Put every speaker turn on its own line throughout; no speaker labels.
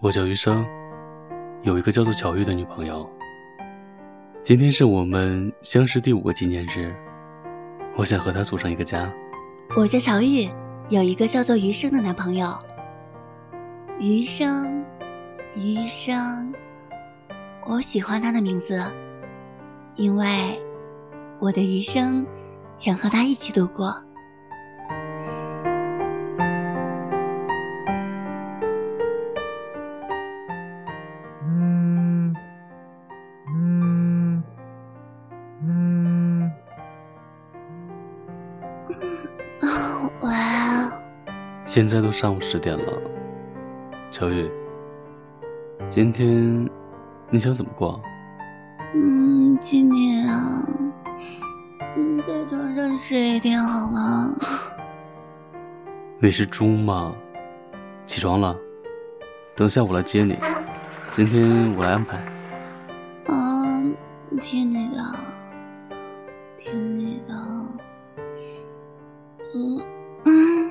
我叫余生，有一个叫做巧玉的女朋友。今天是我们相识第五个纪念日，我想和她组成一个家。
我叫乔玉，有一个叫做余生的男朋友。余生，余生，我喜欢他的名字，因为我的余生想和他一起度过。
现在都上午十点了，乔玉，今天你想怎么过？
嗯，今天啊，嗯，在床上睡一天好了。
你是猪吗？起床了，等下我来接你。今天我来安排。
啊，听你的，听你的。嗯。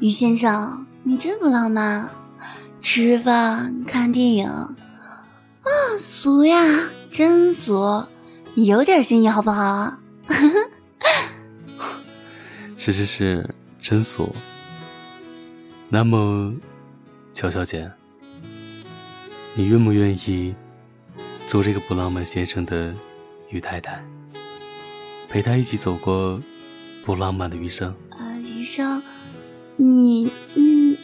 于先生，你真不浪漫，吃饭看电影啊，俗呀，真俗！你有点心意好不好？
是是是，真俗。那么，乔小姐，你愿不愿意做这个不浪漫先生的于太太，陪他一起走过不浪漫的余生？
啊，余生。你嗯，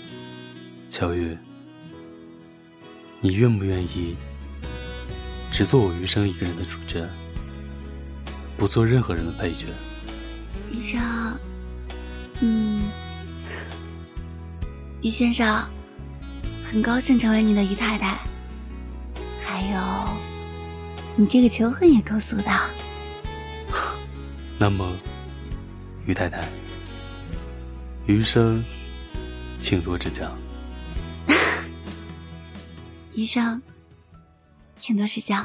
乔玉，你愿不愿意只做我余生一个人的主角，不做任何人的配角？
余生，嗯，余先生，很高兴成为你的余太太。还有，你这个求婚也够俗的。
那么，于太太。余生，请多指教。
余生，请多指教。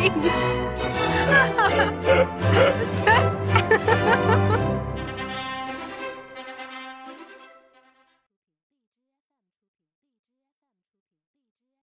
停停！